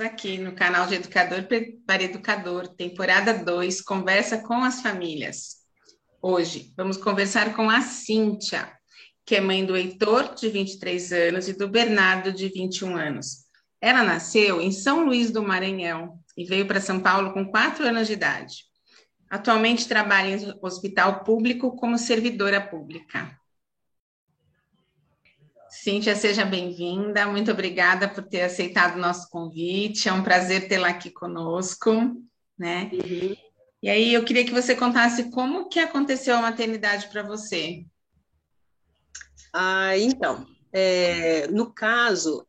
Aqui no canal de Educador para Educador, temporada 2, Conversa com as Famílias. Hoje vamos conversar com a Cíntia, que é mãe do Heitor, de 23 anos, e do Bernardo, de 21 anos. Ela nasceu em São Luís do Maranhão e veio para São Paulo com 4 anos de idade. Atualmente trabalha em hospital público como servidora pública. Cíntia, seja bem-vinda. Muito obrigada por ter aceitado o nosso convite. É um prazer tê-la aqui conosco, né? Uhum. E aí eu queria que você contasse como que aconteceu a maternidade para você. Ah, então, é, no caso,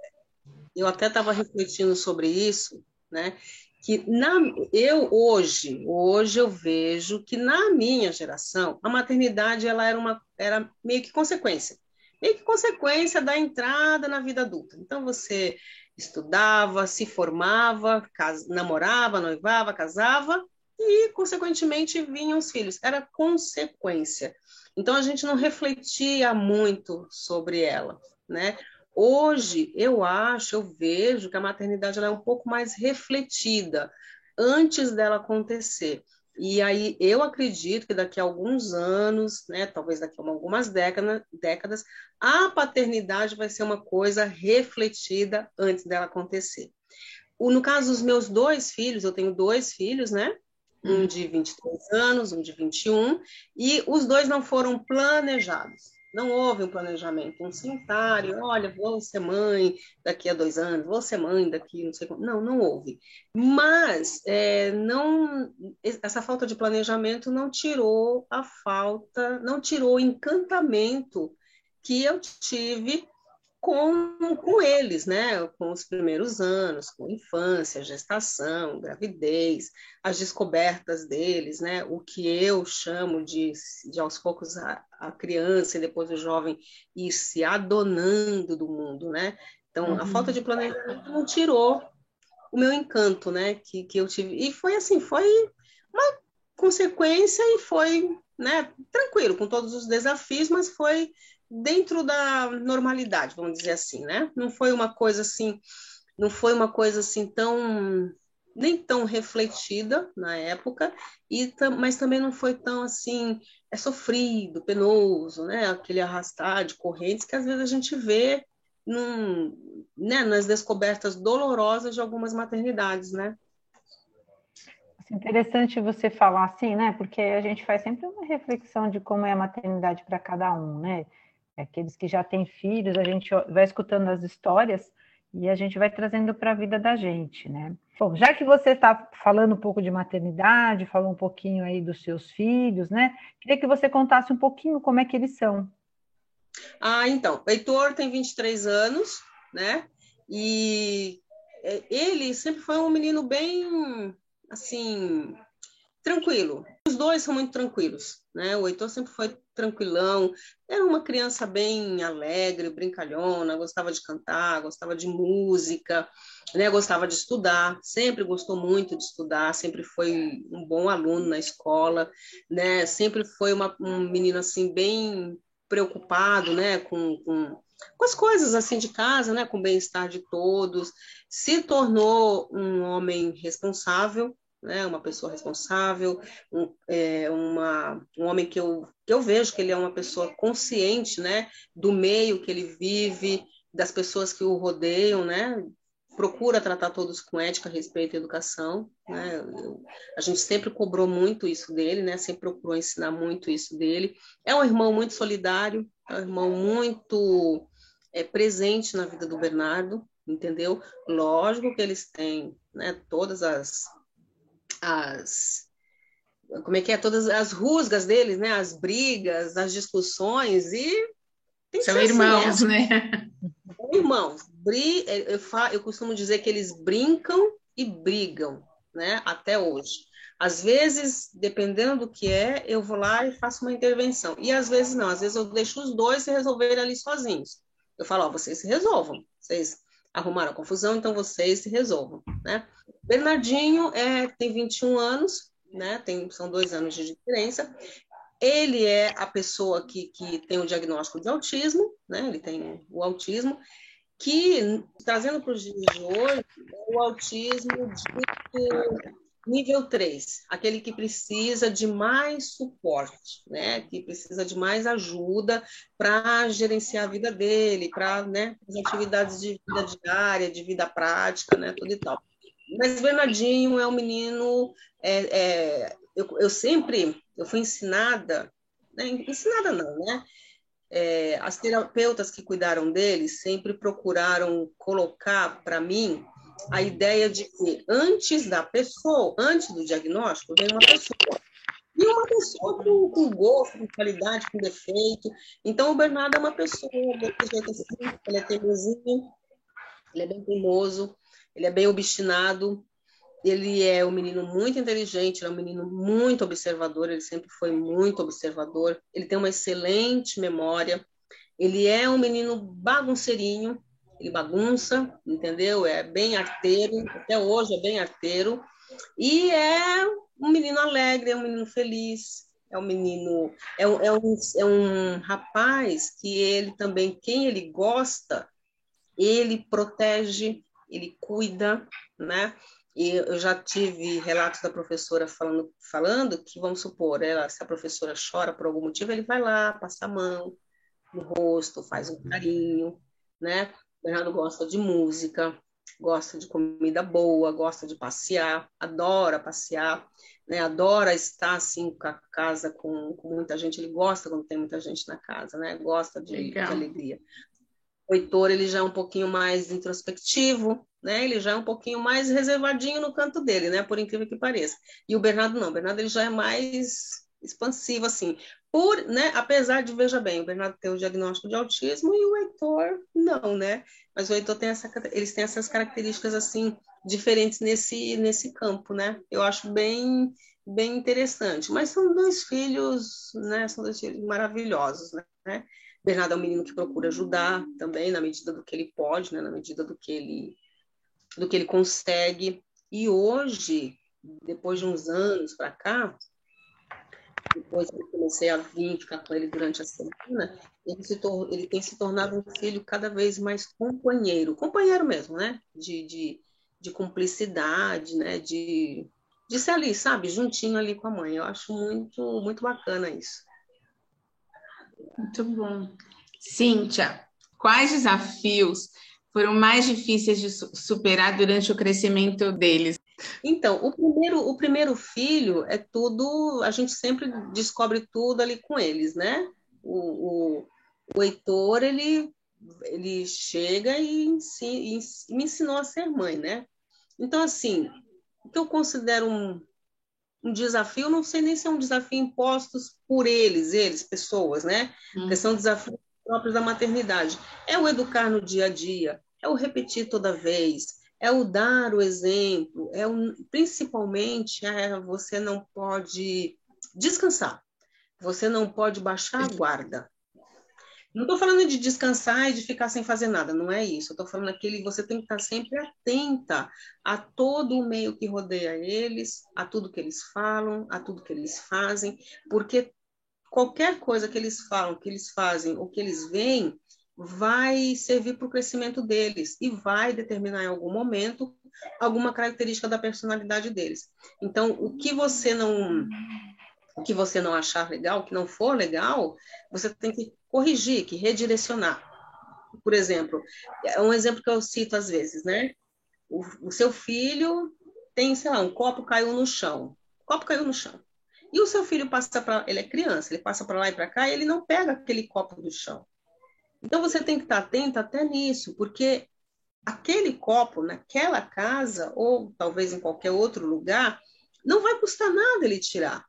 eu até estava refletindo sobre isso, né? Que na, eu hoje, hoje eu vejo que na minha geração a maternidade ela era uma era meio que consequência meio que consequência da entrada na vida adulta. Então, você estudava, se formava, cas namorava, noivava, casava e, consequentemente, vinham os filhos. Era consequência. Então, a gente não refletia muito sobre ela, né? Hoje, eu acho, eu vejo que a maternidade é um pouco mais refletida antes dela acontecer. E aí eu acredito que daqui a alguns anos, né, talvez daqui a algumas décadas, décadas, a paternidade vai ser uma coisa refletida antes dela acontecer. O, no caso dos meus dois filhos, eu tenho dois filhos, né? Um de 23 anos, um de 21, e os dois não foram planejados. Não houve um planejamento, um e, olha, vou ser mãe daqui a dois anos, vou ser mãe daqui, não sei como. Não, não houve. Mas é, não, essa falta de planejamento não tirou a falta, não tirou o encantamento que eu tive com, com eles, né? Com os primeiros anos, com infância, gestação, gravidez, as descobertas deles, né? O que eu chamo de, de aos poucos a, a criança e depois o jovem ir se adonando do mundo, né? Então, uhum. a falta de planejamento não tirou o meu encanto, né? Que, que eu tive. E foi assim, foi uma consequência e foi, né? Tranquilo, com todos os desafios, mas foi dentro da normalidade, vamos dizer assim, né? Não foi uma coisa assim, não foi uma coisa assim tão nem tão refletida na época, e mas também não foi tão assim, é sofrido, penoso, né? Aquele arrastar de correntes que às vezes a gente vê num, né, nas descobertas dolorosas de algumas maternidades, né? Interessante você falar assim, né? Porque a gente faz sempre uma reflexão de como é a maternidade para cada um, né? Aqueles que já têm filhos, a gente vai escutando as histórias e a gente vai trazendo para a vida da gente, né? Bom, já que você está falando um pouco de maternidade, falou um pouquinho aí dos seus filhos, né? Queria que você contasse um pouquinho como é que eles são. Ah, então, Heitor tem 23 anos, né? E é, ele sempre foi um menino bem, assim, tranquilo. Os dois são muito tranquilos, né? O Heitor sempre foi tranquilão, era uma criança bem alegre, brincalhona, gostava de cantar, gostava de música, né? Gostava de estudar, sempre gostou muito de estudar, sempre foi um bom aluno na escola, né? Sempre foi uma, um menino assim bem preocupado, né? Com, com, com as coisas assim de casa, né? Com o bem-estar de todos, se tornou um homem responsável, né, uma pessoa responsável, um, é, uma, um homem que eu, que eu vejo que ele é uma pessoa consciente né, do meio que ele vive, das pessoas que o rodeiam, né, procura tratar todos com ética, respeito e educação. Né? Eu, a gente sempre cobrou muito isso dele, né? sempre procurou ensinar muito isso dele. É um irmão muito solidário, é um irmão muito é, presente na vida do Bernardo, entendeu? Lógico que eles têm né, todas as as como é que é todas as rusgas deles, né? As brigas, as discussões e são irmãos, assim, né? né? Irmãos, bri, eu, falo, eu costumo dizer que eles brincam e brigam, né? Até hoje. Às vezes, dependendo do que é, eu vou lá e faço uma intervenção. E às vezes não, às vezes eu deixo os dois se resolverem ali sozinhos. Eu falo, ó, vocês se resolvam. Vocês arrumaram a confusão, então vocês se resolvam, né? Bernardinho é, tem 21 anos, né? Tem, são dois anos de diferença. Ele é a pessoa que, que tem o diagnóstico de autismo, né? Ele tem o autismo, que, trazendo para os dias de hoje, é o autismo de nível 3, aquele que precisa de mais suporte, né? que precisa de mais ajuda para gerenciar a vida dele, para né, as atividades de vida diária, de vida prática, né? tudo e tal. Mas Bernardinho é um menino, é, é, eu, eu sempre, eu fui ensinada, né? ensinada não, né? é, as terapeutas que cuidaram dele sempre procuraram colocar para mim a ideia de que antes da pessoa, antes do diagnóstico, vem uma pessoa. E uma pessoa com, com gosto, com qualidade, com defeito. Então, o Bernardo é uma pessoa assim, ele é teimosinho, ele é bem teimoso, ele é bem obstinado, ele é um menino muito inteligente, ele é um menino muito observador, ele sempre foi muito observador, ele tem uma excelente memória, ele é um menino bagunceirinho, ele bagunça, entendeu? É bem arteiro, até hoje é bem arteiro, e é um menino alegre, é um menino feliz, é um menino, é um, é um, é um rapaz que ele também, quem ele gosta, ele protege, ele cuida, né? E eu já tive relatos da professora falando, falando que, vamos supor, ela, se a professora chora por algum motivo, ele vai lá, passa a mão no rosto, faz um carinho, né? O Bernardo gosta de música, gosta de comida boa, gosta de passear, adora passear, né? adora estar assim com a casa com, com muita gente, ele gosta quando tem muita gente na casa, né? Gosta de, de alegria. O Heitor, ele já é um pouquinho mais introspectivo, né? Ele já é um pouquinho mais reservadinho no canto dele, né? Por incrível que pareça. E o Bernardo não, o Bernardo ele já é mais expansivo, assim. Por, né? Apesar de, veja bem, o Bernardo tem o diagnóstico de autismo e o Heitor não, né? Mas o Heitor tem essa, eles têm essas características, assim, diferentes nesse, nesse campo, né? Eu acho bem, bem interessante. Mas são dois filhos, né? São dois filhos maravilhosos, né? Bernardo é um menino que procura ajudar também, na medida do que ele pode, né? Na medida do que ele do que ele consegue. E hoje, depois de uns anos para cá, depois eu comecei a vir ficar com ele durante a semana, ele, se ele tem se tornado um filho cada vez mais companheiro, companheiro mesmo, né? De, de, de cumplicidade, né? De, de ser ali, sabe? Juntinho ali com a mãe. Eu acho muito, muito bacana isso. Muito bom. Cíntia, quais desafios foram mais difíceis de superar durante o crescimento deles? Então, o primeiro, o primeiro filho é tudo, a gente sempre descobre tudo ali com eles, né? O, o, o Heitor, ele, ele chega e, ensina, e me ensinou a ser mãe, né? Então, assim, o que eu considero um, um desafio, não sei nem se é um desafio impostos por eles, eles, pessoas, né? Hum. Porque são desafios próprios da maternidade. É o educar no dia a dia, é o repetir toda vez, é o dar o exemplo, é o, principalmente é, você não pode descansar, você não pode baixar a guarda. Não estou falando de descansar e de ficar sem fazer nada, não é isso. Estou falando aquele você tem que estar sempre atenta a todo o meio que rodeia eles, a tudo que eles falam, a tudo que eles fazem, porque qualquer coisa que eles falam, que eles fazem ou que eles veem, vai servir para o crescimento deles e vai determinar em algum momento alguma característica da personalidade deles. Então, o que você não o que você não achar legal, o que não for legal, você tem que corrigir, que redirecionar. Por exemplo, é um exemplo que eu cito às vezes, né? O, o seu filho tem, sei lá, um copo caiu no chão. O copo caiu no chão. E o seu filho passa para, ele é criança, ele passa para lá e para cá e ele não pega aquele copo do chão. Então você tem que estar atento até nisso, porque aquele copo naquela casa ou talvez em qualquer outro lugar não vai custar nada ele tirar.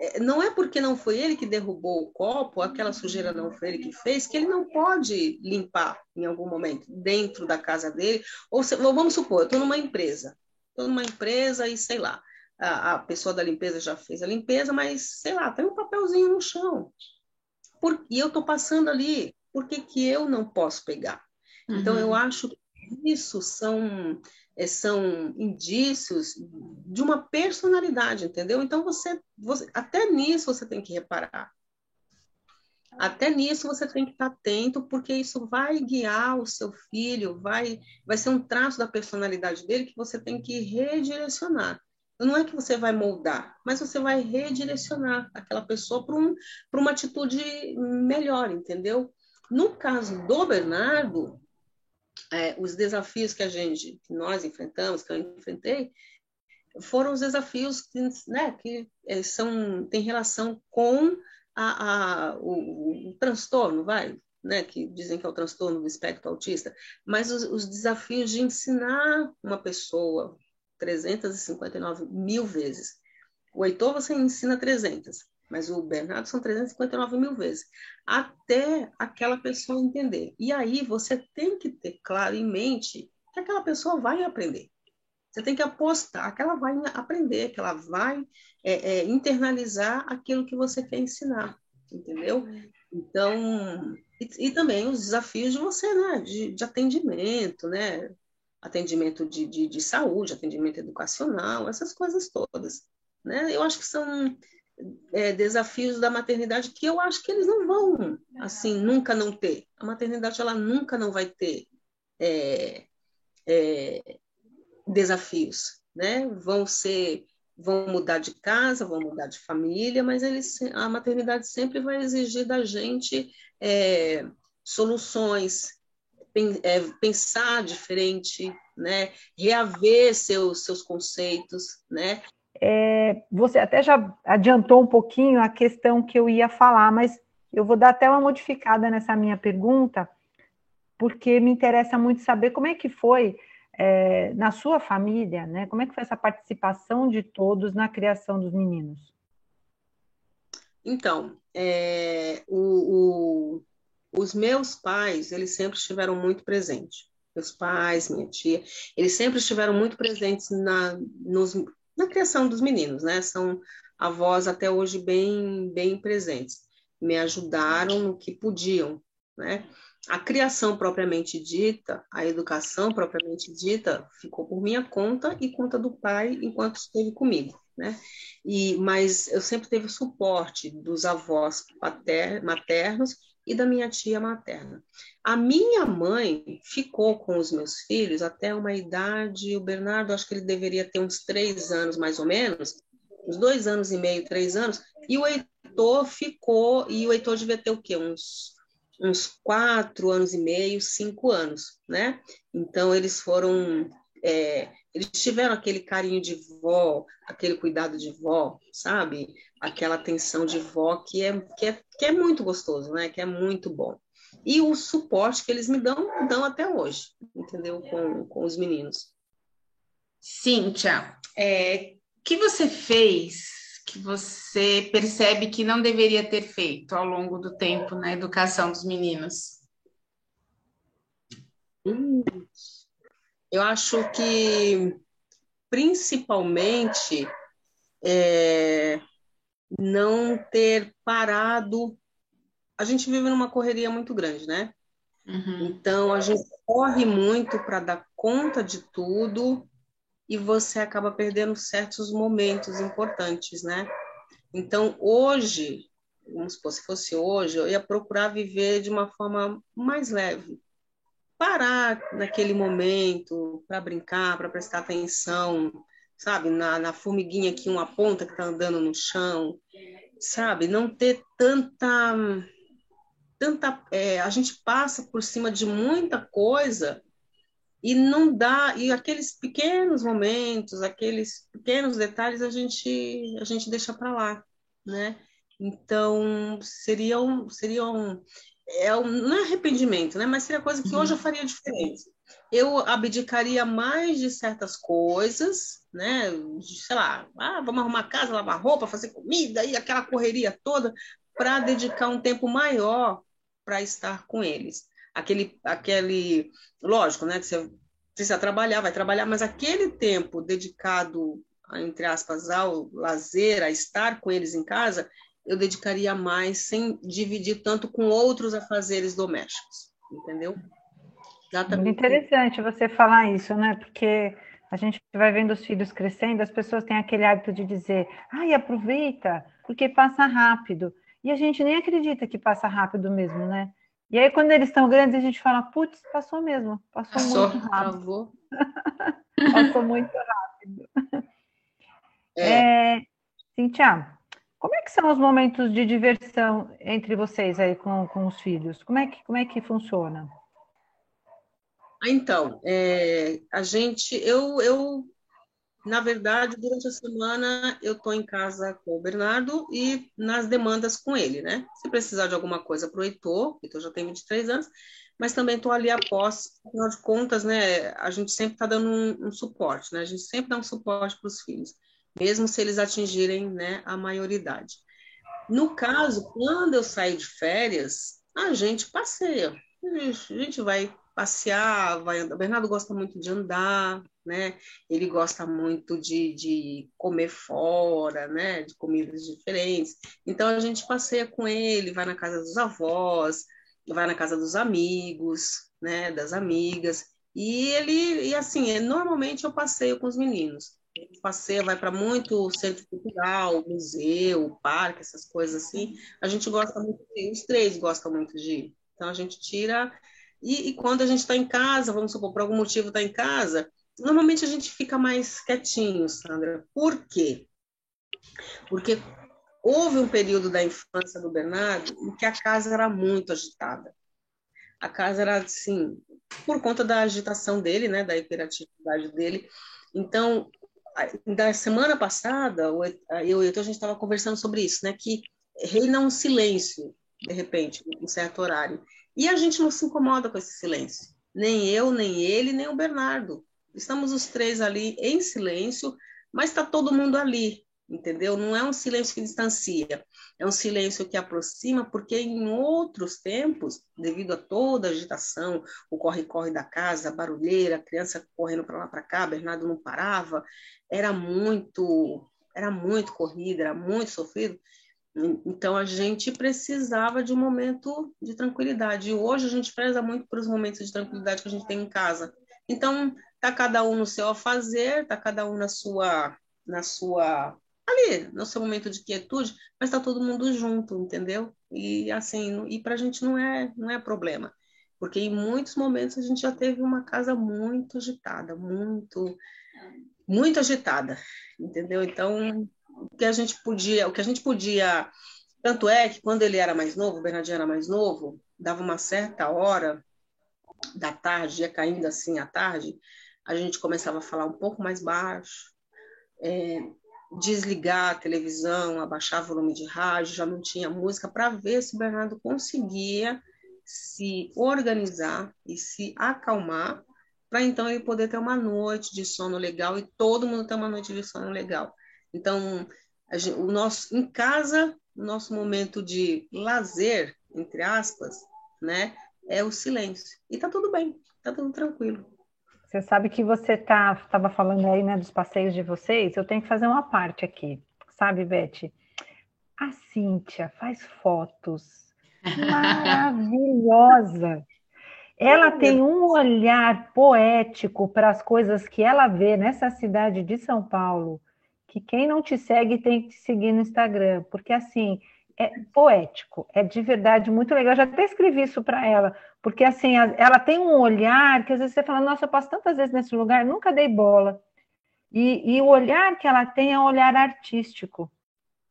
É, não é porque não foi ele que derrubou o copo, aquela sujeira não foi ele que fez, que ele não pode limpar em algum momento dentro da casa dele. Ou se, vamos supor, eu estou numa empresa, estou numa empresa e sei lá, a, a, pessoa da limpeza já fez a limpeza, mas sei lá, tem um papelzinho no chão. Por, e eu estou passando ali, por que, que eu não posso pegar? Uhum. Então, eu uhum. acho que isso são, é, são indícios de uma personalidade, entendeu? Então, você, você até nisso você tem que reparar. Até nisso você tem que estar atento, porque isso vai guiar o seu filho, vai, vai ser um traço da personalidade dele que você tem que redirecionar. Não é que você vai moldar, mas você vai redirecionar aquela pessoa para um, uma atitude melhor, entendeu? No caso do Bernardo, é, os desafios que a gente, que nós enfrentamos, que eu enfrentei, foram os desafios que, né, que é, são, têm relação com a, a o, o, transtorno, vai, né, que dizem que é o transtorno do espectro autista, mas os, os desafios de ensinar uma pessoa 359 mil vezes. O Heitor você ensina 300, mas o Bernardo são 359 mil vezes, até aquela pessoa entender. E aí você tem que ter claro em mente que aquela pessoa vai aprender. Você tem que apostar que ela vai aprender, que ela vai é, é, internalizar aquilo que você quer ensinar, entendeu? Então, e, e também os desafios de você, né, de, de atendimento, né, atendimento de, de, de, saúde, atendimento educacional, essas coisas todas. Né? Eu acho que são é, desafios da maternidade que eu acho que eles não vão, assim, nunca não ter. A maternidade, ela nunca não vai ter é, é, desafios, né? Vão ser, vão mudar de casa, vão mudar de família, mas eles, a maternidade sempre vai exigir da gente é, soluções, é, pensar diferente, né? reaver seus, seus conceitos. Né? É, você até já adiantou um pouquinho a questão que eu ia falar, mas eu vou dar até uma modificada nessa minha pergunta, porque me interessa muito saber como é que foi é, na sua família, né? Como é que foi essa participação de todos na criação dos meninos? Então, é, o, os meus pais, eles sempre estiveram muito presentes. Meus pais, minha tia, eles sempre estiveram muito presentes na, nos, na criação dos meninos, né? São avós até hoje bem, bem presentes. Me ajudaram no que podiam, né? A criação propriamente dita, a educação propriamente dita, ficou por minha conta e conta do pai enquanto esteve comigo, né? E, mas eu sempre teve o suporte dos avós maternos e da minha tia materna. A minha mãe ficou com os meus filhos até uma idade, o Bernardo, acho que ele deveria ter uns três anos mais ou menos, uns dois anos e meio, três anos, e o Heitor ficou, e o Heitor devia ter o quê? Uns, uns quatro anos e meio, cinco anos, né? Então, eles foram é, eles tiveram aquele carinho de vó, aquele cuidado de vó, sabe? Aquela atenção de vó que é, que é, que é muito gostoso, né? Que é muito bom. E o suporte que eles me dão, dão até hoje, entendeu? Com, com os meninos. Cíntia, é, que você fez que você percebe que não deveria ter feito ao longo do tempo na educação dos meninos? Hum, eu acho que, principalmente, é, não ter parado. A gente vive numa correria muito grande, né? Uhum. Então, a gente corre muito para dar conta de tudo e você acaba perdendo certos momentos importantes, né? Então, hoje, vamos supor, se fosse hoje, eu ia procurar viver de uma forma mais leve, parar naquele momento para brincar, para prestar atenção, sabe, na, na formiguinha que uma ponta que está andando no chão, sabe, não ter tanta tanta é, a gente passa por cima de muita coisa e não dá e aqueles pequenos momentos aqueles pequenos detalhes a gente a gente deixa para lá né então seriam seriam é um, não é arrependimento, né? Mas seria coisa que uhum. hoje eu faria diferente. Eu abdicaria mais de certas coisas, né? Sei lá, ah, vamos arrumar casa, lavar roupa, fazer comida e aquela correria toda, para dedicar um tempo maior para estar com eles. Aquele, aquele, lógico, né? Que você precisa trabalhar, vai trabalhar, mas aquele tempo dedicado, entre aspas, ao lazer, a estar com eles em casa, eu dedicaria mais sem dividir tanto com outros afazeres domésticos, entendeu? Exatamente. Interessante você falar isso, né? Porque a gente vai vendo os filhos crescendo, as pessoas têm aquele hábito de dizer, ai, aproveita, porque passa rápido. E a gente nem acredita que passa rápido mesmo, né? E aí, quando eles estão grandes, a gente fala, putz, passou mesmo, passou, passou muito rápido. passou muito rápido. É. é, Cintia, como é que são os momentos de diversão entre vocês aí com, com os filhos? Como é que, como é que funciona? Então, é, a gente, eu, eu na verdade, durante a semana eu estou em casa com o Bernardo e nas demandas com ele, né? Se precisar de alguma coisa para o Heitor, Heitor já tem 23 anos, mas também estou ali após, afinal de contas, né? A gente sempre está dando um, um, suporte, né? A gente sempre dá um suporte para os filhos, mesmo se eles atingirem né, a maioridade. No caso, quando eu saio de férias, a gente passeia. A gente vai passear, vai andar. O Bernardo gosta muito de andar, né? Ele gosta muito de, de comer fora, né? De comidas diferentes. Então a gente passeia com ele, vai na casa dos avós, vai na casa dos amigos, né? Das amigas. E ele, e assim, é, normalmente eu passeio com os meninos. Passeia, vai para muito centro cultural, museu, parque, essas coisas assim. A gente gosta muito, os três gostam muito de ir. Então a gente tira e, e quando a gente está em casa, vamos supor, por algum motivo está em casa, normalmente a gente fica mais quietinho, Sandra. Por quê? Porque houve um período da infância do Bernardo em que a casa era muito agitada. A casa era assim, por conta da agitação dele, né, da hiperatividade dele. Então, da semana passada, eu e a gente estava conversando sobre isso, né, que reina um silêncio, de repente, em um certo horário. E a gente não se incomoda com esse silêncio. Nem eu, nem ele, nem o Bernardo. Estamos os três ali em silêncio, mas está todo mundo ali, entendeu? Não é um silêncio que distancia, é um silêncio que aproxima, porque em outros tempos, devido a toda a agitação, o corre-corre da casa, a barulheira, a criança correndo para lá para cá, Bernardo não parava, era muito, era muito corrida, era muito sofrido. Então a gente precisava de um momento de tranquilidade. E hoje a gente preza muito por os momentos de tranquilidade que a gente tem em casa. Então tá cada um no seu fazer, tá cada um na sua na sua ali, no seu momento de quietude, mas tá todo mundo junto, entendeu? E assim, e para a gente não é não é problema, porque em muitos momentos a gente já teve uma casa muito agitada, muito muito agitada, entendeu? Então o que a gente podia, o que a gente podia, tanto é que quando ele era mais novo, o Bernardinho era mais novo, dava uma certa hora da tarde, ia caindo assim à tarde, a gente começava a falar um pouco mais baixo, é, desligar a televisão, abaixar o volume de rádio, já não tinha música, para ver se o Bernardo conseguia se organizar e se acalmar, para então ele poder ter uma noite de sono legal e todo mundo ter uma noite de sono legal. Então, gente, o nosso em casa, o nosso momento de lazer, entre aspas, né, é o silêncio. E tá tudo bem, tá tudo tranquilo. Você sabe que você tá estava falando aí, né, dos passeios de vocês. Eu tenho que fazer uma parte aqui, sabe, Beth? A Cíntia faz fotos maravilhosa. Ela tem um olhar poético para as coisas que ela vê nessa cidade de São Paulo que quem não te segue tem que te seguir no Instagram, porque assim é poético, é de verdade muito legal. Eu já até escrevi isso para ela, porque assim ela tem um olhar que às vezes você fala, nossa, eu passo tantas vezes nesse lugar, nunca dei bola. E, e o olhar que ela tem é um olhar artístico.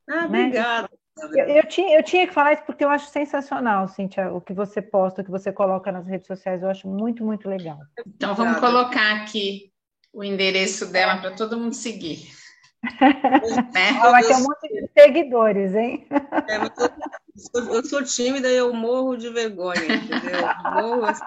Ah, né? obrigada. Eu, eu, tinha, eu tinha que falar isso porque eu acho sensacional, Cíntia, o que você posta, o que você coloca nas redes sociais, eu acho muito, muito legal. Então vamos colocar aqui o endereço dela para todo mundo seguir. Né? Vai ter um monte de seguidores, hein? É, eu, sou, eu, sou, tímida e eu morro de vergonha, entendeu? Morro assim,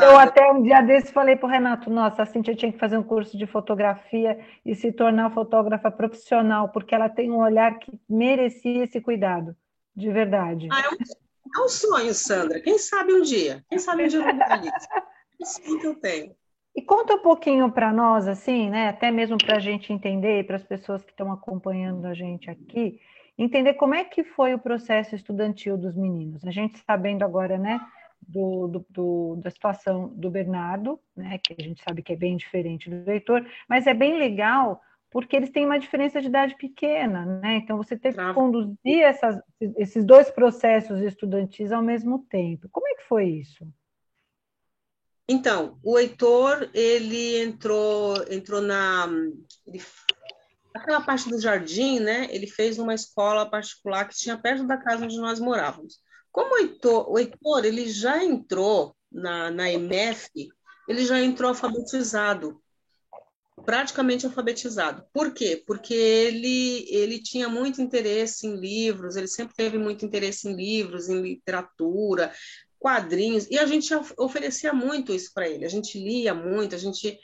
eu até um dia desse falei para o Renato, nossa, a Cintia tinha que fazer um curso de fotografia e se tornar fotógrafa profissional, porque ela tem um olhar que merecia esse cuidado, de verdade. Ah, é, um, é um sonho, Sandra. Quem sabe um dia? Quem sabe um dia eu vou isso. É sonho que eu tenho. E conta um pouquinho para nós, assim, né? Até mesmo para a gente entender, para as pessoas que estão acompanhando a gente aqui, entender como é que foi o processo estudantil dos meninos. A gente sabendo agora, né, do, do, do, da situação do Bernardo, né, que a gente sabe que é bem diferente do Heitor, mas é bem legal porque eles têm uma diferença de idade pequena, né? Então você tem que conduzir essas, esses dois processos estudantis ao mesmo tempo. Como é que foi isso? Então, o Heitor, ele entrou, entrou na ele, aquela parte do jardim, né? Ele fez uma escola particular que tinha perto da casa onde nós morávamos. Como o Heitor, o Heitor ele já entrou na, na EMF, ele já entrou alfabetizado praticamente alfabetizado. Por quê? Porque ele, ele tinha muito interesse em livros, ele sempre teve muito interesse em livros, em literatura, quadrinhos, e a gente oferecia muito isso para ele. A gente lia muito, a gente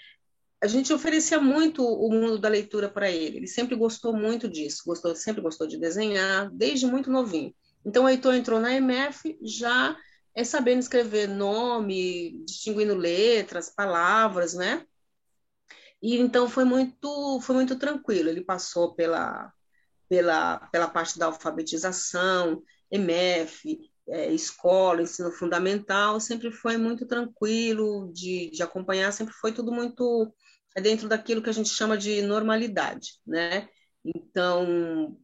a gente oferecia muito o mundo da leitura para ele. Ele sempre gostou muito disso, gostou, sempre gostou de desenhar, desde muito novinho. Então, o Heitor entrou na MF já é sabendo escrever nome, distinguindo letras, palavras, né? E então foi muito, foi muito tranquilo. Ele passou pela, pela, pela parte da alfabetização, EMF, é, escola, ensino fundamental, sempre foi muito tranquilo de, de acompanhar, sempre foi tudo muito dentro daquilo que a gente chama de normalidade, né? Então,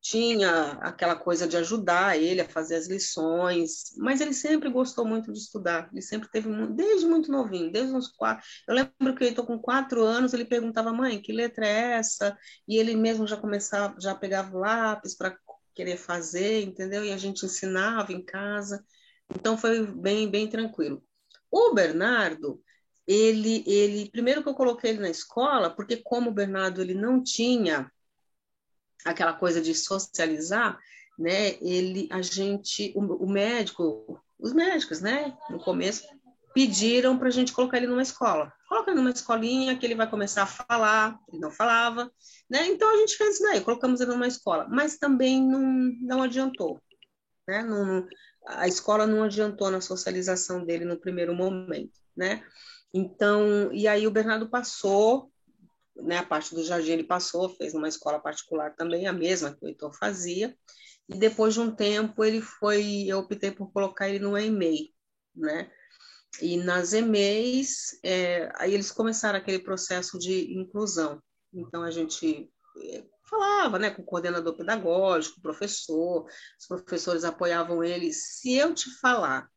tinha aquela coisa de ajudar ele a fazer as lições, mas ele sempre gostou muito de estudar, ele sempre teve, desde muito novinho, desde uns quatro, eu lembro que ele estou com quatro anos, ele perguntava, mãe, que letra é essa? E ele mesmo já começava, já pegava lápis para querer fazer, entendeu? E a gente ensinava em casa, então foi bem, bem tranquilo. O Bernardo, ele, ele, primeiro que eu coloquei ele na escola, porque como o Bernardo ele não tinha aquela coisa de socializar, né? Ele, a gente, o, o médico, os médicos, né? No começo pediram para a gente colocar ele numa escola. Coloca ele numa escolinha que ele vai começar a falar, ele não falava, né? Então a gente fez isso daí, colocamos ele numa escola, mas também não, não adiantou, né? Não, a escola não adiantou na socialização dele no primeiro momento, né? Então, e aí o Bernardo passou né, a parte do jardim ele passou, fez numa escola particular também, a mesma que o Heitor fazia, e depois de um tempo ele foi, eu optei por colocar ele no EMEI, né, e nas EMEIs, é, aí eles começaram aquele processo de inclusão, então a gente é, falava, né, com o coordenador pedagógico, professor, os professores apoiavam ele, se eu te falar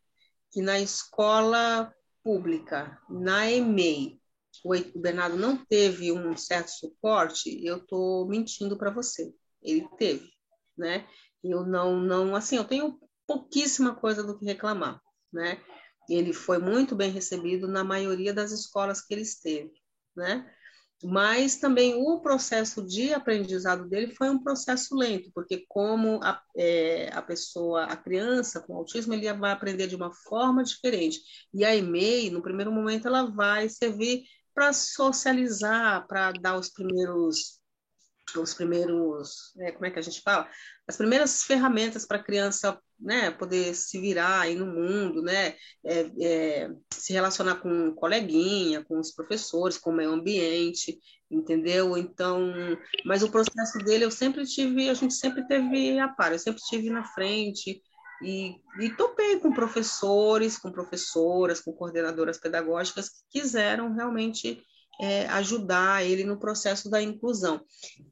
que na escola pública, na EMEI, o Bernardo não teve um certo suporte, eu estou mentindo para você. Ele teve, né? Eu não, não, assim, eu tenho pouquíssima coisa do que reclamar, né? Ele foi muito bem recebido na maioria das escolas que ele esteve, né? Mas também o processo de aprendizado dele foi um processo lento, porque como a, é, a pessoa, a criança com autismo, ele vai aprender de uma forma diferente. E a EMEI, no primeiro momento, ela vai servir para socializar, para dar os primeiros os primeiros, é, como é que a gente fala? As primeiras ferramentas para a criança né, poder se virar aí no mundo, né, é, é, se relacionar com coleguinha, com os professores, com o meio ambiente, entendeu? Então, mas o processo dele eu sempre tive, a gente sempre teve a par, eu sempre tive na frente, e, e topei com professores, com professoras, com coordenadoras pedagógicas que quiseram realmente é, ajudar ele no processo da inclusão.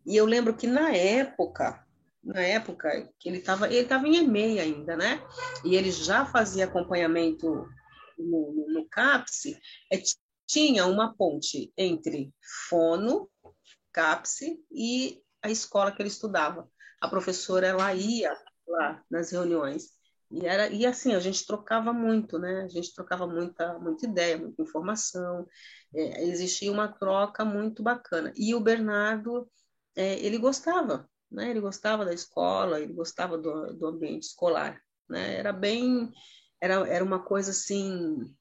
E eu lembro que na época, na época que ele estava, ele estava em EMEI ainda, né? E ele já fazia acompanhamento no, no, no CAPS, é, tinha uma ponte entre fono, CAPS e a escola que ele estudava. A professora ela ia lá nas reuniões e, era, e assim, a gente trocava muito, né? A gente trocava muita, muita ideia, muita informação. É, existia uma troca muito bacana. E o Bernardo, é, ele gostava, né? Ele gostava da escola, ele gostava do, do ambiente escolar, né? Era bem... Era, era uma coisa, assim,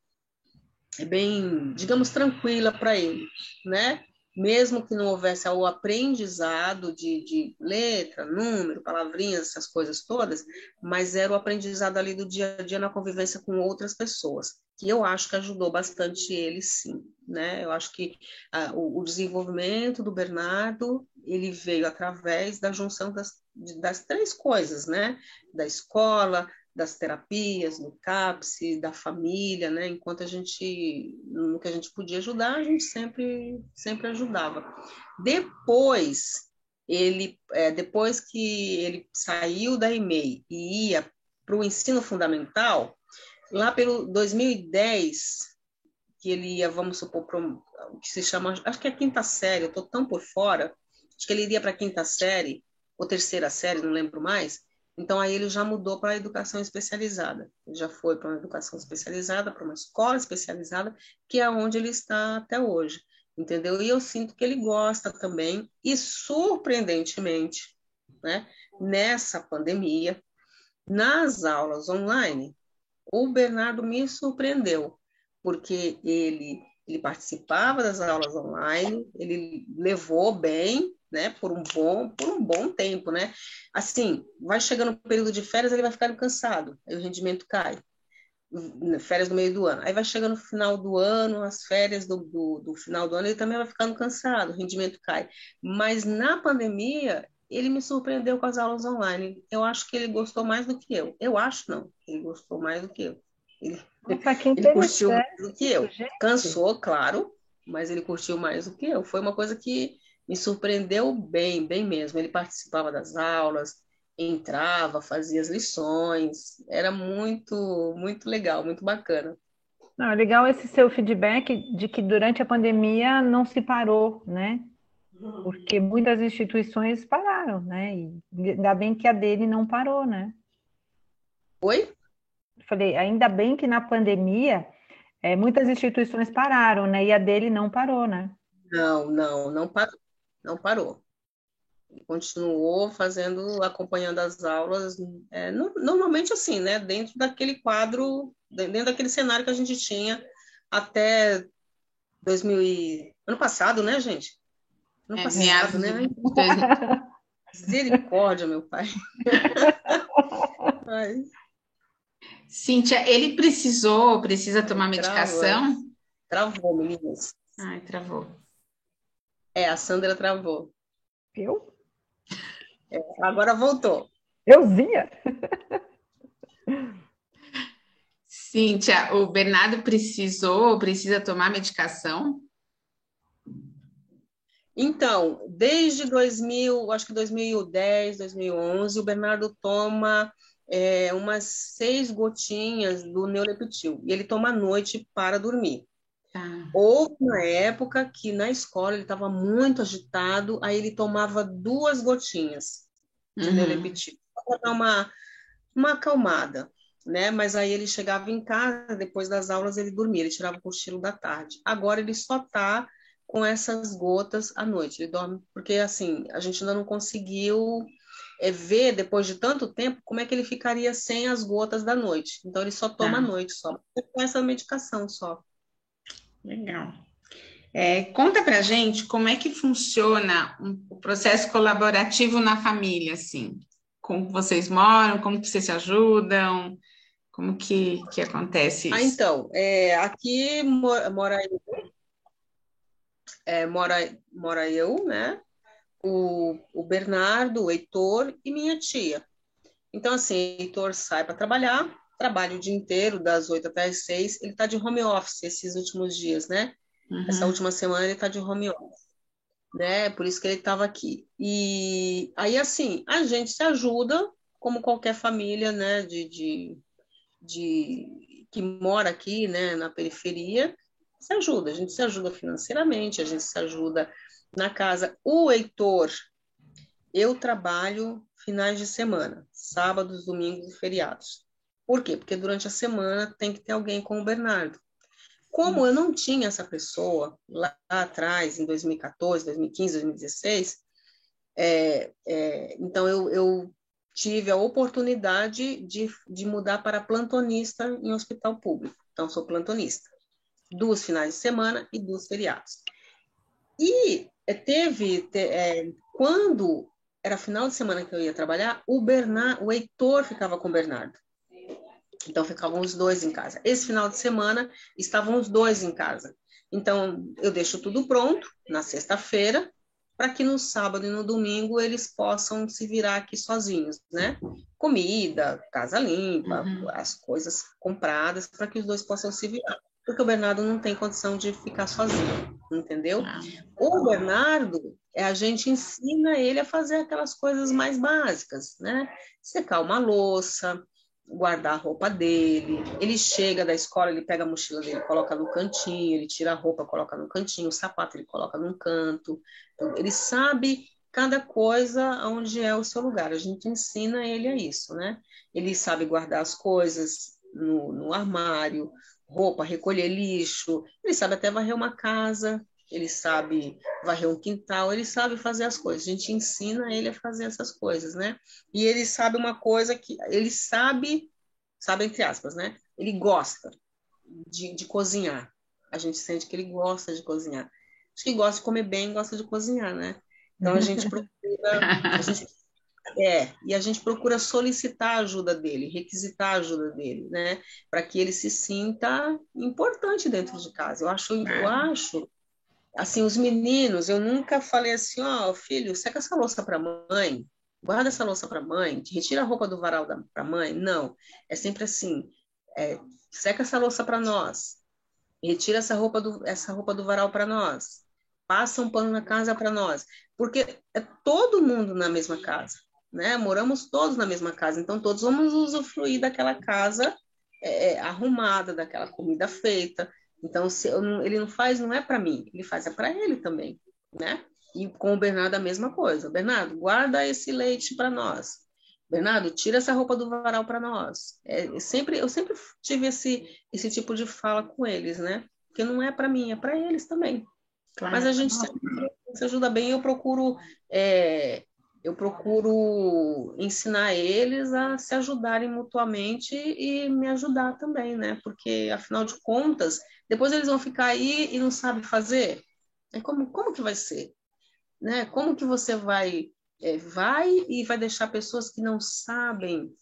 bem, digamos, tranquila para ele, né? Mesmo que não houvesse o aprendizado de, de, letra, número, palavrinhas, essas coisas todas, mas era o aprendizado ali do dia a dia na convivência com outras pessoas, que eu acho que ajudou bastante ele, sim, né? Eu acho que ah, o, o, desenvolvimento do Bernardo, ele veio através da junção das, das três coisas, né? Da escola, das terapias, do CAPS, da família, né? Enquanto a gente, no que a gente podia ajudar, a gente sempre, sempre ajudava. Depois, ele, é, depois que ele saiu da EMEI e ia para o ensino fundamental, lá pelo 2010, que ele ia, vamos supor, o que se chama, acho que é quinta série, eu estou tão por fora, acho que ele iria para a quinta série, ou terceira série, não lembro mais, então, aí ele já mudou para a educação especializada. Ele já foi para uma educação especializada, para uma escola especializada, que é onde ele está até hoje. Entendeu? E eu sinto que ele gosta também, e surpreendentemente, né, nessa pandemia, nas aulas online, o Bernardo me surpreendeu, porque ele, ele participava das aulas online, ele levou bem, né, por um bom, por um bom tempo, né? Assim, vai chegando o período de férias, ele vai ficando cansado, aí o rendimento cai. Férias no meio do ano. Aí vai chegando no final do ano, as férias do, do, do final do ano, ele também vai ficando cansado, o rendimento cai. Mas na pandemia, ele me surpreendeu com as aulas online. Eu acho que ele gostou mais do que eu. Eu acho não, ele gostou mais do que eu. Ele, Nossa, que ele curtiu mais do que eu. Gente. Cansou, claro, mas ele curtiu mais do que eu. Foi uma coisa que me surpreendeu bem, bem mesmo. Ele participava das aulas, entrava, fazia as lições, era muito, muito legal, muito bacana. Não, legal esse seu feedback de que durante a pandemia não se parou, né? Porque muitas instituições pararam, né? E ainda bem que a dele não parou, né? Oi? Falei, ainda bem que na pandemia é, muitas instituições pararam, né? E a dele não parou, né? Não, não, não parou não parou. continuou fazendo, acompanhando as aulas, é, no, normalmente assim, né? Dentro daquele quadro, dentro daquele cenário que a gente tinha até 2000 e... ano passado, né, gente? Ano é, passado, né? Misericórdia, meu pai. Cíntia, ele precisou, precisa tomar medicação? Travou, travou meninas. Ai, travou. É, a Sandra travou. Eu? É, agora voltou. Euzinha? Cíntia, o Bernardo precisou, precisa tomar medicação? Então, desde 2000, acho que 2010, 2011, o Bernardo toma é, umas seis gotinhas do Neuleptil. E ele toma à noite para dormir. Tá. Houve uma época que na escola ele estava muito agitado, aí ele tomava duas gotinhas de uhum. para dar uma, uma acalmada, né? Mas aí ele chegava em casa, depois das aulas ele dormia, ele tirava o cochilo da tarde. Agora ele só está com essas gotas à noite, ele dorme, porque assim, a gente ainda não conseguiu é, ver, depois de tanto tempo, como é que ele ficaria sem as gotas da noite. Então ele só toma tá. à noite, só com essa medicação só. Legal. É, conta pra gente como é que funciona um, o processo colaborativo na família, assim. Como vocês moram, como que vocês se ajudam, como que, que acontece ah, isso? Ah, então, é, aqui mora, mora eu, é, mora, mora eu, né? O, o Bernardo, o Heitor e minha tia. Então, assim, o Heitor sai para trabalhar, trabalha o dia inteiro, das 8 até as 6. Ele está de home office esses últimos dias, né? Uhum. Essa última semana ele está de home office. Né? Por isso que ele estava aqui. E aí, assim, a gente se ajuda, como qualquer família, né, de, de, de que mora aqui, né, na periferia, se ajuda. A gente se ajuda financeiramente, a gente se ajuda na casa. O Heitor, eu trabalho finais de semana, sábados, domingos e feriados. Por quê? Porque durante a semana tem que ter alguém com o Bernardo. Como eu não tinha essa pessoa lá atrás, em 2014, 2015, 2016, é, é, então eu, eu, tive a oportunidade de, de mudar para plantonista em hospital público. Então, sou plantonista. Duas finais de semana e duas feriados. E é, teve, te, é, quando era final de semana que eu ia trabalhar, o Bernardo, o Heitor ficava com o Bernardo. Então ficavam os dois em casa. Esse final de semana estavam os dois em casa. Então eu deixo tudo pronto na sexta-feira, para que no sábado e no domingo eles possam se virar aqui sozinhos, né? Comida, casa limpa, uhum. as coisas compradas, para que os dois possam se virar. Porque o Bernardo não tem condição de ficar sozinho, entendeu? Ah. O Bernardo, é, a gente ensina ele a fazer aquelas coisas mais básicas, né? Secar uma louça, guardar a roupa dele. Ele chega da escola, ele pega a mochila dele, coloca no cantinho, ele tira a roupa, coloca no cantinho, o sapato ele coloca num canto. Então, ele sabe cada coisa onde é o seu lugar. A gente ensina ele a isso, né? Ele sabe guardar as coisas no, no armário, roupa, recolher lixo, ele sabe até varrer uma casa, ele sabe varrer um quintal, ele sabe fazer as coisas. A gente ensina ele a fazer essas coisas, né? E ele sabe uma coisa que ele sabe, sabe entre aspas, né? Ele gosta de, de cozinhar. A gente sente que ele gosta de cozinhar. Acho que gosta de comer bem, gosta de cozinhar, né? Então a gente procura, a gente, é, e a gente procura solicitar a ajuda dele, requisitar a ajuda dele, né? Para que ele se sinta importante dentro de casa. Eu acho, eu é. acho assim, os meninos, eu nunca falei assim, ó, oh, filho, seca essa louça para mãe, guarda essa louça para mãe, retira a roupa do varal para mãe. Não, é sempre assim, é, seca essa louça para nós, retira essa roupa do, essa roupa do varal para nós, passa um pano na casa para nós, porque é todo mundo na mesma casa, né? Moramos todos na mesma casa, então todos vamos usufruir daquela casa é, é arrumada, daquela comida feita, então, se não, ele não faz, não é para mim, ele faz é para ele também, né? E com o Bernardo a mesma coisa. Bernardo, guarda esse leite para nós. Bernardo, tira essa roupa do varal para nós. É, eu sempre, eu sempre tive esse, esse tipo de fala com eles, né? Porque não é para mim, é para eles também. Claro. Mas a gente se ajuda bem. Eu procuro, é, eu procuro ensinar eles a se ajudarem mutuamente e me ajudar também, né? Porque afinal de contas depois eles vão ficar aí e não sabem fazer. É como, como que vai ser? Né? Como que você vai é, vai e vai deixar pessoas que não sabem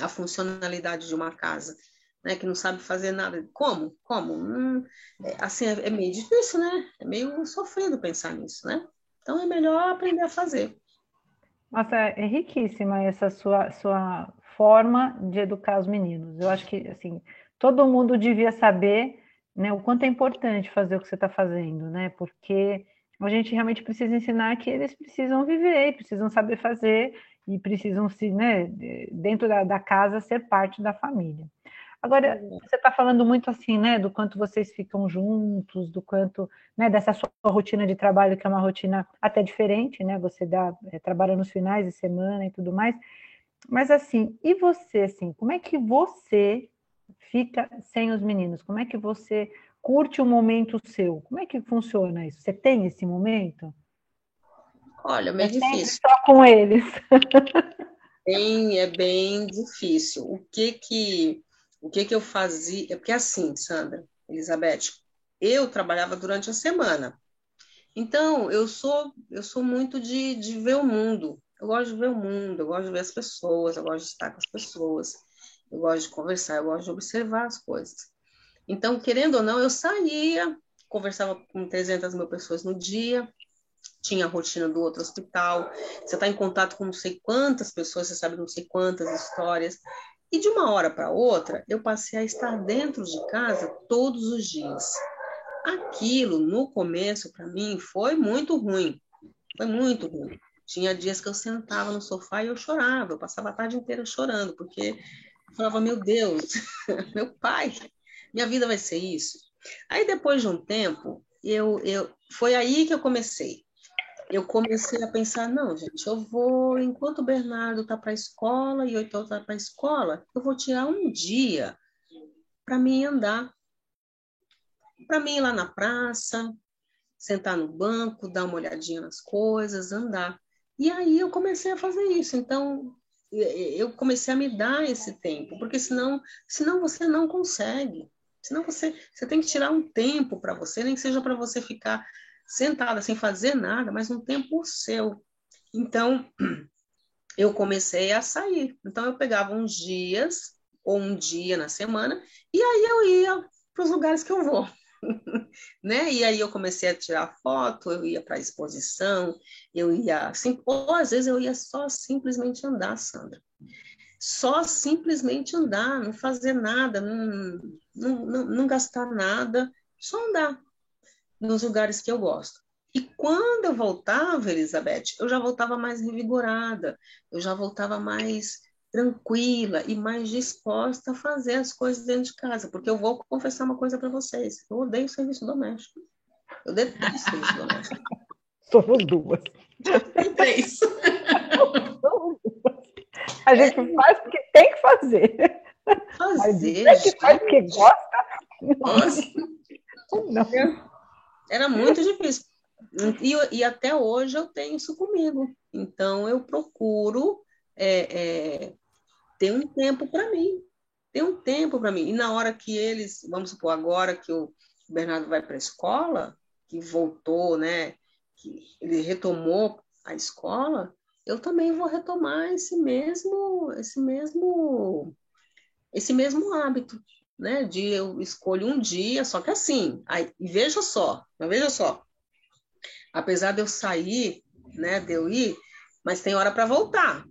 a funcionalidade de uma casa, né? Que não sabem fazer nada. Como? Como? Hum, é, assim é, é, meio difícil, né? É meio sofrido pensar nisso, né? Então é melhor aprender a fazer. Nossa, é riquíssima essa sua sua forma de educar os meninos. Eu acho que assim todo mundo devia saber né, o quanto é importante fazer o que você está fazendo, né? Porque a gente realmente precisa ensinar que eles precisam viver, precisam saber fazer e precisam se, né, dentro da, da casa, ser parte da família. Agora, você está falando muito assim, né, do quanto vocês ficam juntos, do quanto, né, dessa sua rotina de trabalho, que é uma rotina até diferente, né, você dá, é, trabalha nos finais de semana e tudo mais, mas assim, e você, assim, como é que você fica sem os meninos? Como é que você curte o momento seu? Como é que funciona isso? Você tem esse momento? Olha, meio é difícil. Só com eles. Bem, é bem difícil. O que que o que que eu fazia? É porque assim, Sandra, Elizabeth, eu trabalhava durante a semana. Então, eu sou eu sou muito de, de ver o mundo. Eu gosto de ver o mundo, eu gosto de ver as pessoas, eu gosto de estar com as pessoas eu gosto de conversar, eu gosto de observar as coisas. Então, querendo ou não, eu saía, conversava com 300 mil pessoas no dia, tinha a rotina do outro hospital, você está em contato com não sei quantas pessoas, você sabe não sei quantas histórias. E de uma hora para outra, eu passei a estar dentro de casa todos os dias. Aquilo, no começo, para mim, foi muito ruim. Foi muito ruim. Tinha dias que eu sentava no sofá e eu chorava, eu passava a tarde inteira chorando, porque eu falava, meu Deus, meu pai, minha vida vai ser isso. Aí depois de um tempo, eu, eu foi aí que eu comecei. Eu comecei a pensar, não, gente, eu vou, enquanto o Bernardo está para a escola e eu estou para a escola, eu vou tirar um dia para mim andar. Para mim ir lá na praça, sentar no banco, dar uma olhadinha nas coisas, andar. E aí eu comecei a fazer isso. Então, eu comecei a me dar esse tempo, porque senão, senão você não consegue. Senão você, você tem que tirar um tempo para você, nem que seja para você ficar sentada sem fazer nada, mas um tempo seu. Então, eu comecei a sair. Então, eu pegava uns dias, ou um dia na semana, e aí eu ia para os lugares que eu vou. né? E aí eu comecei a tirar foto, eu ia para exposição, eu ia assim, ou às vezes eu ia só simplesmente andar, Sandra. Só simplesmente andar, não fazer nada, não, não, não, não gastar nada, só andar nos lugares que eu gosto. E quando eu voltava, Elizabeth, eu já voltava mais revigorada, eu já voltava mais tranquila e mais disposta a fazer as coisas dentro de casa, porque eu vou confessar uma coisa para vocês, eu odeio serviço doméstico. Eu detesto serviço doméstico. Somos duas. Três. A gente faz o que tem que fazer. Fazer. Mas que faz o que gosta. Nossa. Não. Era muito difícil. E, e, até hoje eu tenho isso comigo. Então eu procuro é, é, ter um tempo para mim. Ter um tempo para mim. E na hora que eles, vamos supor, agora que o Bernardo vai para a escola, que voltou, né? Que ele retomou a escola, eu também vou retomar esse mesmo, esse mesmo, esse mesmo hábito, né? De eu escolho um dia, só que assim, aí, veja só, veja só, apesar de eu sair, né, de eu ir, mas tem hora para voltar,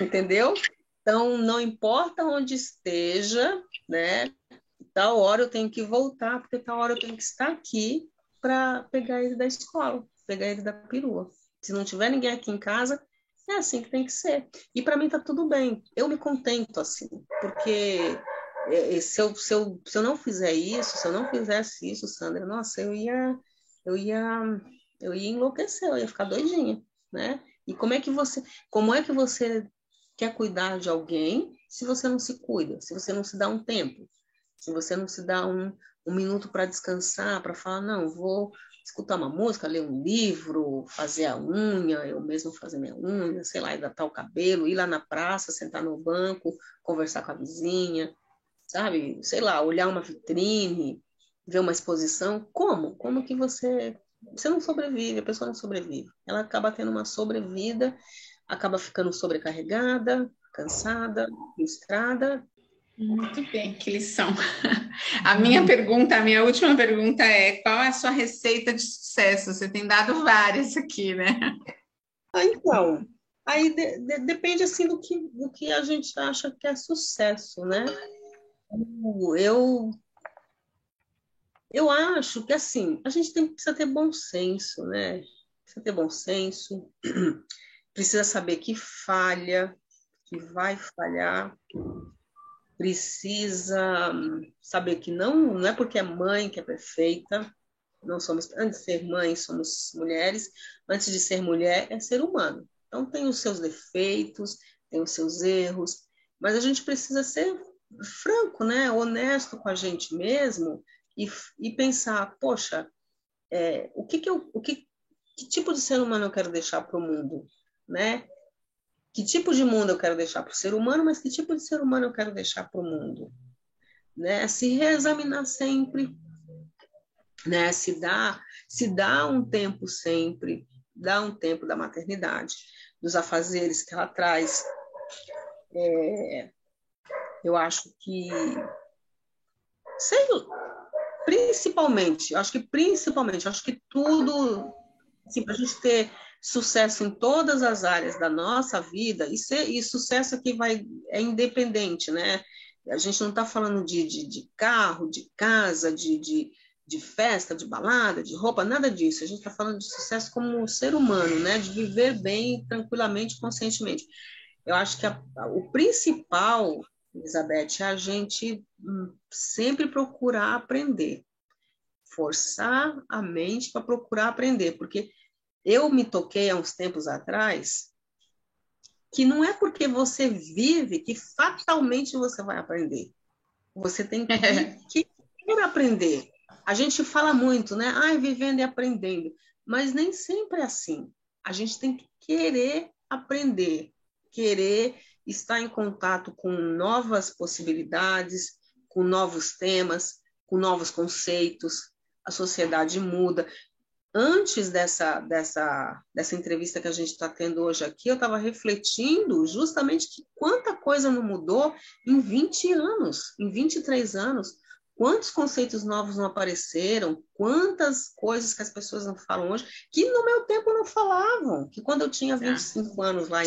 entendeu? Então, não importa onde esteja, né, tal hora eu tenho que voltar, porque tal hora eu tenho que estar aqui para pegar ele da escola, pegar ele da perua. Se não tiver ninguém aqui em casa, é assim que tem que ser. E para mim tá tudo bem. Eu me contento assim, porque se eu, se, eu, se eu não fizer isso, se eu não fizesse isso, Sandra, nossa, eu ia, eu ia, eu ia enlouquecer, eu ia ficar doidinha, né? E como é que você, como é que você quer cuidar de alguém se você não se cuida, se você não se dá um tempo, se você não se dá um, um minuto para descansar, para falar, não, vou escutar uma música, ler um livro, fazer a unha, eu mesmo fazer minha unha, sei lá, hidratar o cabelo, ir lá na praça, sentar no banco, conversar com a vizinha, sabe? Sei lá, olhar uma vitrine, ver uma exposição. Como? Como que você. Você não sobrevive, a pessoa não sobrevive. Ela acaba tendo uma sobrevida, acaba ficando sobrecarregada, cansada, frustrada. Muito bem, que lição. A minha pergunta, a minha última pergunta é: qual é a sua receita de sucesso? Você tem dado várias aqui, né? Ah, então, aí de, de, depende assim do que, do que a gente acha que é sucesso, né? Eu eu acho que assim, a gente tem, precisa ter bom senso, né? Precisa ter bom senso, precisa saber que falha, que vai falhar, precisa saber que não, não é porque é mãe que é perfeita, não somos, antes de ser mãe, somos mulheres, antes de ser mulher, é ser humano. Então tem os seus defeitos, tem os seus erros, mas a gente precisa ser franco, né, honesto com a gente mesmo e, e pensar, poxa, é, o que que eu, o que, que tipo de ser humano eu quero deixar para o mundo, né? Que tipo de mundo eu quero deixar para o ser humano, mas que tipo de ser humano eu quero deixar para o mundo, né? Se reexaminar sempre, né? Se dá, se dá um tempo sempre, dá um tempo da maternidade, dos afazeres que ela traz. É, eu acho que, sei, principalmente, acho que principalmente, acho que tudo, assim, para a gente ter sucesso em todas as áreas da nossa vida, e, ser, e sucesso aqui vai, é independente, né? A gente não está falando de, de, de, carro, de casa, de, de, de, festa, de balada, de roupa, nada disso. A gente está falando de sucesso como ser humano, né? De viver bem, tranquilamente, conscientemente. Eu acho que a, o principal Elizabeth, a gente hum, sempre procurar aprender, forçar a mente para procurar aprender, porque eu me toquei há uns tempos atrás que não é porque você vive que fatalmente você vai aprender. Você tem que, que aprender. A gente fala muito, né? Ai, vivendo e aprendendo. Mas nem sempre é assim. A gente tem que querer aprender, querer está em contato com novas possibilidades, com novos temas, com novos conceitos. A sociedade muda. Antes dessa, dessa, dessa entrevista que a gente está tendo hoje aqui, eu estava refletindo justamente que quanta coisa não mudou em 20 anos, em 23 anos, quantos conceitos novos não apareceram, quantas coisas que as pessoas não falam hoje, que no meu tempo não falavam, que quando eu tinha 25 anos lá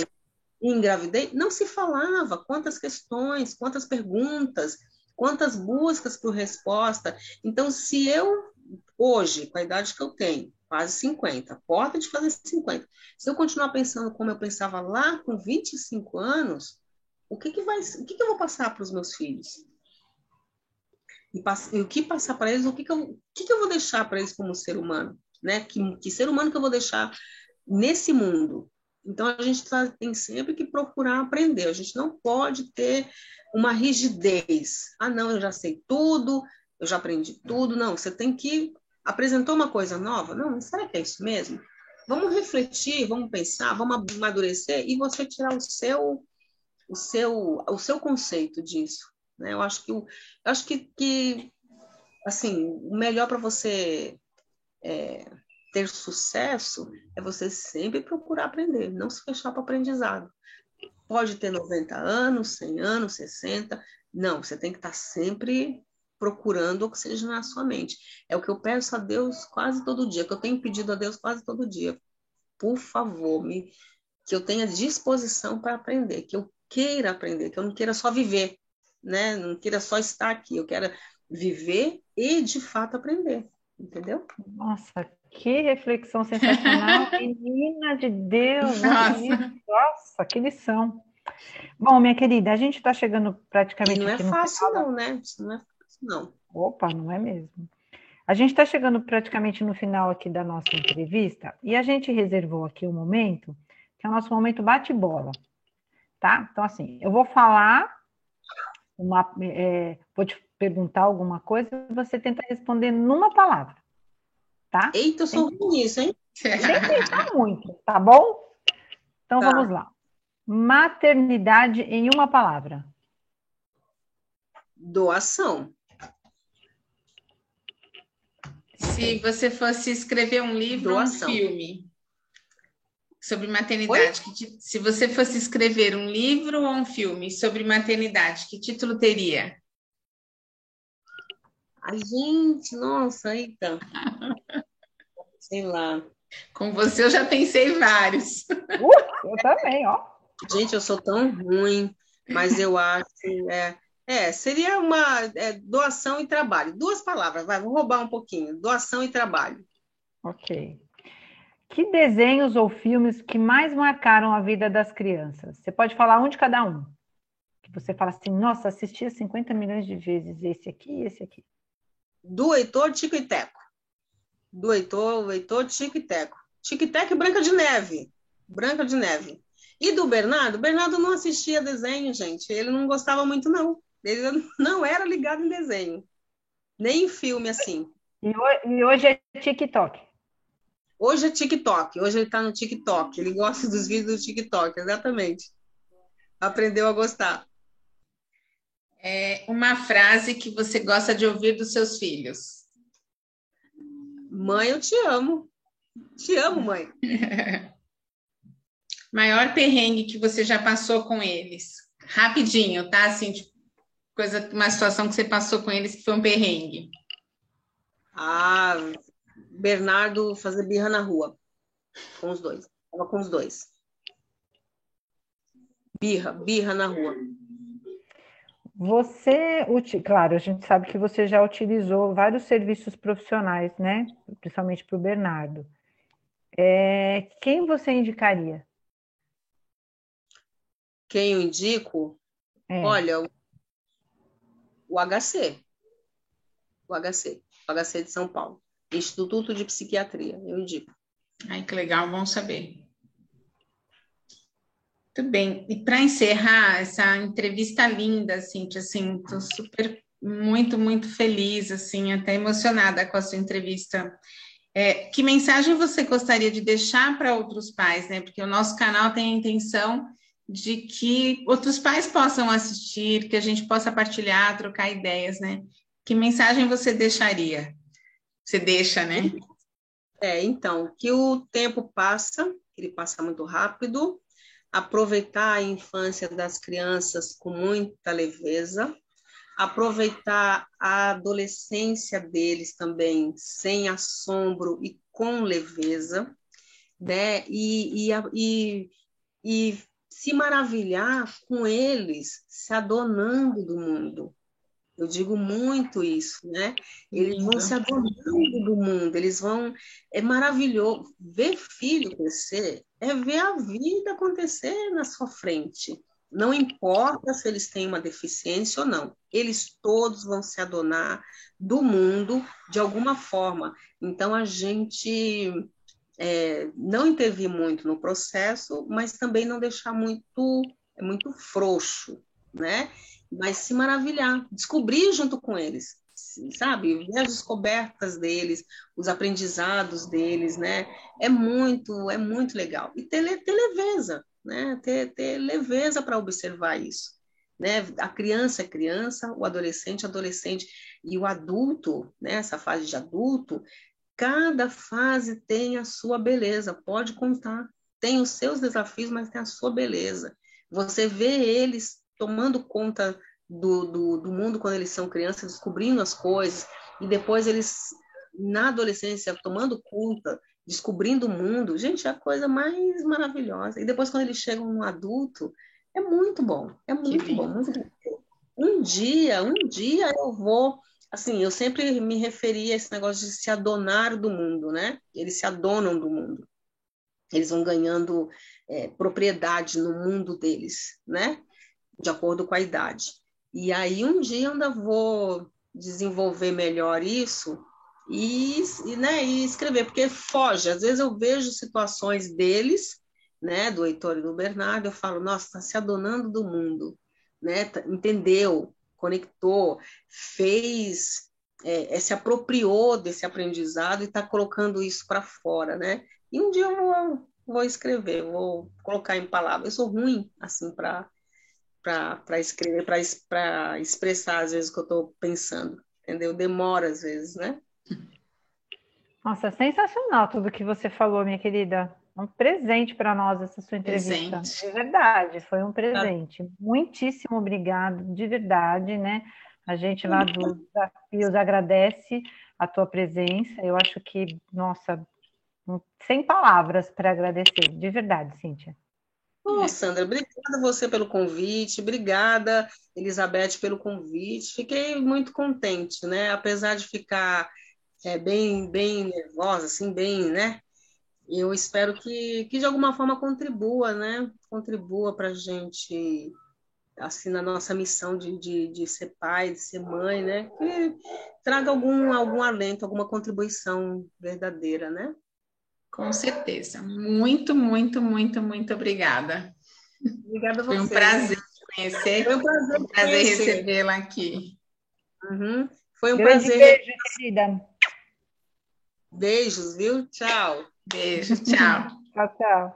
engravidei, não se falava quantas questões, quantas perguntas, quantas buscas por resposta. Então, se eu, hoje, com a idade que eu tenho, quase 50, porta de fazer 50, se eu continuar pensando como eu pensava lá com 25 anos, o que, que, vai, o que, que eu vou passar para os meus filhos? E, e, o que passar para eles, o que, que, eu, o que, que eu vou deixar para eles como ser humano? Né? Que, que ser humano que eu vou deixar nesse mundo? Então, a gente tá, tem sempre que procurar aprender. A gente não pode ter uma rigidez. Ah, não, eu já sei tudo, eu já aprendi tudo. Não, você tem que. Apresentou uma coisa nova? Não, será que é isso mesmo? Vamos refletir, vamos pensar, vamos amadurecer e você tirar o seu o seu o seu conceito disso, né? Eu acho que eu acho que, que assim o melhor para você é, ter sucesso é você sempre procurar aprender, não se fechar para o aprendizado. Pode ter 90 anos, 100 anos, 60, não, você tem que estar tá sempre procurando o que seja na sua mente. É o que eu peço a Deus quase todo dia, que eu tenho pedido a Deus quase todo dia. Por favor, me, que eu tenha disposição para aprender, que eu queira aprender, que eu não queira só viver, né? Não queira só estar aqui, eu quero viver e de fato aprender, entendeu? Nossa, que reflexão sensacional, menina de Deus! Nossa. nossa, que lição! Bom, minha querida, a gente está chegando praticamente. E não é fácil, não, né? Isso não é fácil, não. Opa, não é mesmo. A gente está chegando praticamente no final aqui da nossa entrevista e a gente reservou aqui um momento, que é o nosso momento bate-bola, tá? Então, assim, eu vou falar, uma, é, vou te perguntar alguma coisa e você tenta responder numa palavra tá? Eita, eu sou ruim nisso, hein? Sem pensar muito, tá bom? Então tá. vamos lá. Maternidade em uma palavra. Doação. Se você fosse escrever um livro Doação. ou um filme sobre maternidade, que, se você fosse escrever um livro ou um filme sobre maternidade, que título teria? Ai, gente, nossa, eita. Sei lá. Com você eu já pensei vários. Uh, eu também, ó. Gente, eu sou tão ruim, mas eu acho. É, é seria uma é, doação e trabalho. Duas palavras, vai, vou roubar um pouquinho. Doação e trabalho. Ok. Que desenhos ou filmes que mais marcaram a vida das crianças? Você pode falar um de cada um. Que você fala assim, nossa, assistia 50 milhões de vezes esse aqui e esse aqui do Heitor Tico e Teco. Do Heitor, o Heitor Tico e Teco. Tico e Teco e Branca de Neve. Branca de Neve. E do Bernardo? O Bernardo não assistia desenho, gente. Ele não gostava muito, não. Ele não era ligado em desenho. Nem em filme, assim. E hoje é TikTok. Hoje é TikTok. Hoje ele está no TikTok. Ele gosta dos vídeos do TikTok, exatamente. Aprendeu a gostar é, uma frase que você gosta de ouvir dos seus filhos. Mãe, eu te amo. Te amo, mãe. Maior perrengue que você já passou com eles. Rapidinho, tá? Assim, tipo, coisa, uma situação que você passou com eles que foi um perrengue. Ah, Bernardo fazer birra na rua. Com os dois. Tava com os dois. Birra, birra na rua. Você, claro, a gente sabe que você já utilizou vários serviços profissionais, né? Principalmente para o Bernardo. É, quem você indicaria? Quem eu indico? É. Olha, o, o HC. O HC. O HC de São Paulo. Instituto de Psiquiatria, eu indico. Ai, que legal, vamos saber. Muito bem. E para encerrar essa entrevista linda, Cintia, assim, estou super, muito, muito feliz, assim, até emocionada com a sua entrevista. É, que mensagem você gostaria de deixar para outros pais, né? Porque o nosso canal tem a intenção de que outros pais possam assistir, que a gente possa partilhar, trocar ideias, né? Que mensagem você deixaria? Você deixa, né? É, então, que o tempo passa, ele passa muito rápido, aproveitar a infância das crianças com muita leveza, aproveitar a adolescência deles também, sem assombro e com leveza, né? E, e, e, e se maravilhar com eles se adonando do mundo. Eu digo muito isso, né? Eles vão se adonando do mundo, eles vão. É maravilhoso. Ver filho crescer é ver a vida acontecer na sua frente. Não importa se eles têm uma deficiência ou não, eles todos vão se adonar do mundo de alguma forma. Então a gente é, não intervir muito no processo, mas também não deixar muito, muito frouxo, né? Mas se maravilhar, descobrir junto com eles, sabe? Ver as descobertas deles, os aprendizados deles, né? É muito, é muito legal. E ter, ter leveza, né? Ter, ter leveza para observar isso. Né? A criança é criança, o adolescente é adolescente e o adulto, né? Essa fase de adulto, Cada fase tem a sua beleza, pode contar. Tem os seus desafios, mas tem a sua beleza. Você vê eles tomando conta do, do, do mundo quando eles são crianças, descobrindo as coisas, e depois eles, na adolescência, tomando conta, descobrindo o mundo. Gente, é a coisa mais maravilhosa. E depois, quando eles chegam no adulto, é muito bom. É muito bom, muito bom. Um dia, um dia eu vou assim, eu sempre me referi a esse negócio de se adonar do mundo, né? Eles se adonam do mundo. Eles vão ganhando é, propriedade no mundo deles, né? De acordo com a idade. E aí um dia ainda vou desenvolver melhor isso e, e, né, e escrever, porque foge. Às vezes eu vejo situações deles, né, do Heitor e do Bernardo, eu falo, nossa, está se adonando do mundo, né? Entendeu? conectou, fez, é, é, se apropriou desse aprendizado e está colocando isso para fora, né? E um dia eu vou, vou escrever, vou colocar em palavras. Eu sou ruim, assim, para para escrever, para expressar às vezes o que eu estou pensando, entendeu? Demora às vezes, né? Nossa, sensacional tudo que você falou, minha querida um presente para nós essa sua entrevista. Presente. De verdade, foi um presente. Ah. Muitíssimo obrigado, de verdade, né? A gente lá do Desafios agradece a tua presença. Eu acho que, nossa, sem palavras para agradecer, de verdade, Cíntia. Oh, Sandra, obrigada você pelo convite, obrigada, Elizabeth, pelo convite. Fiquei muito contente, né? Apesar de ficar é, bem, bem nervosa, assim, bem, né? eu espero que, que de alguma forma contribua, né? Contribua para a gente, assim, na nossa missão de, de, de ser pai, de ser mãe, né? Que traga algum, algum alento, alguma contribuição verdadeira, né? Com certeza. Muito, muito, muito, muito obrigada. Obrigada a você. Foi um prazer conhecer. Foi um prazer, um prazer recebê-la aqui. Uhum. Foi um Grande prazer. Beijo, querida. Beijos, viu? Tchau. Beijo, tchau. tchau, tchau.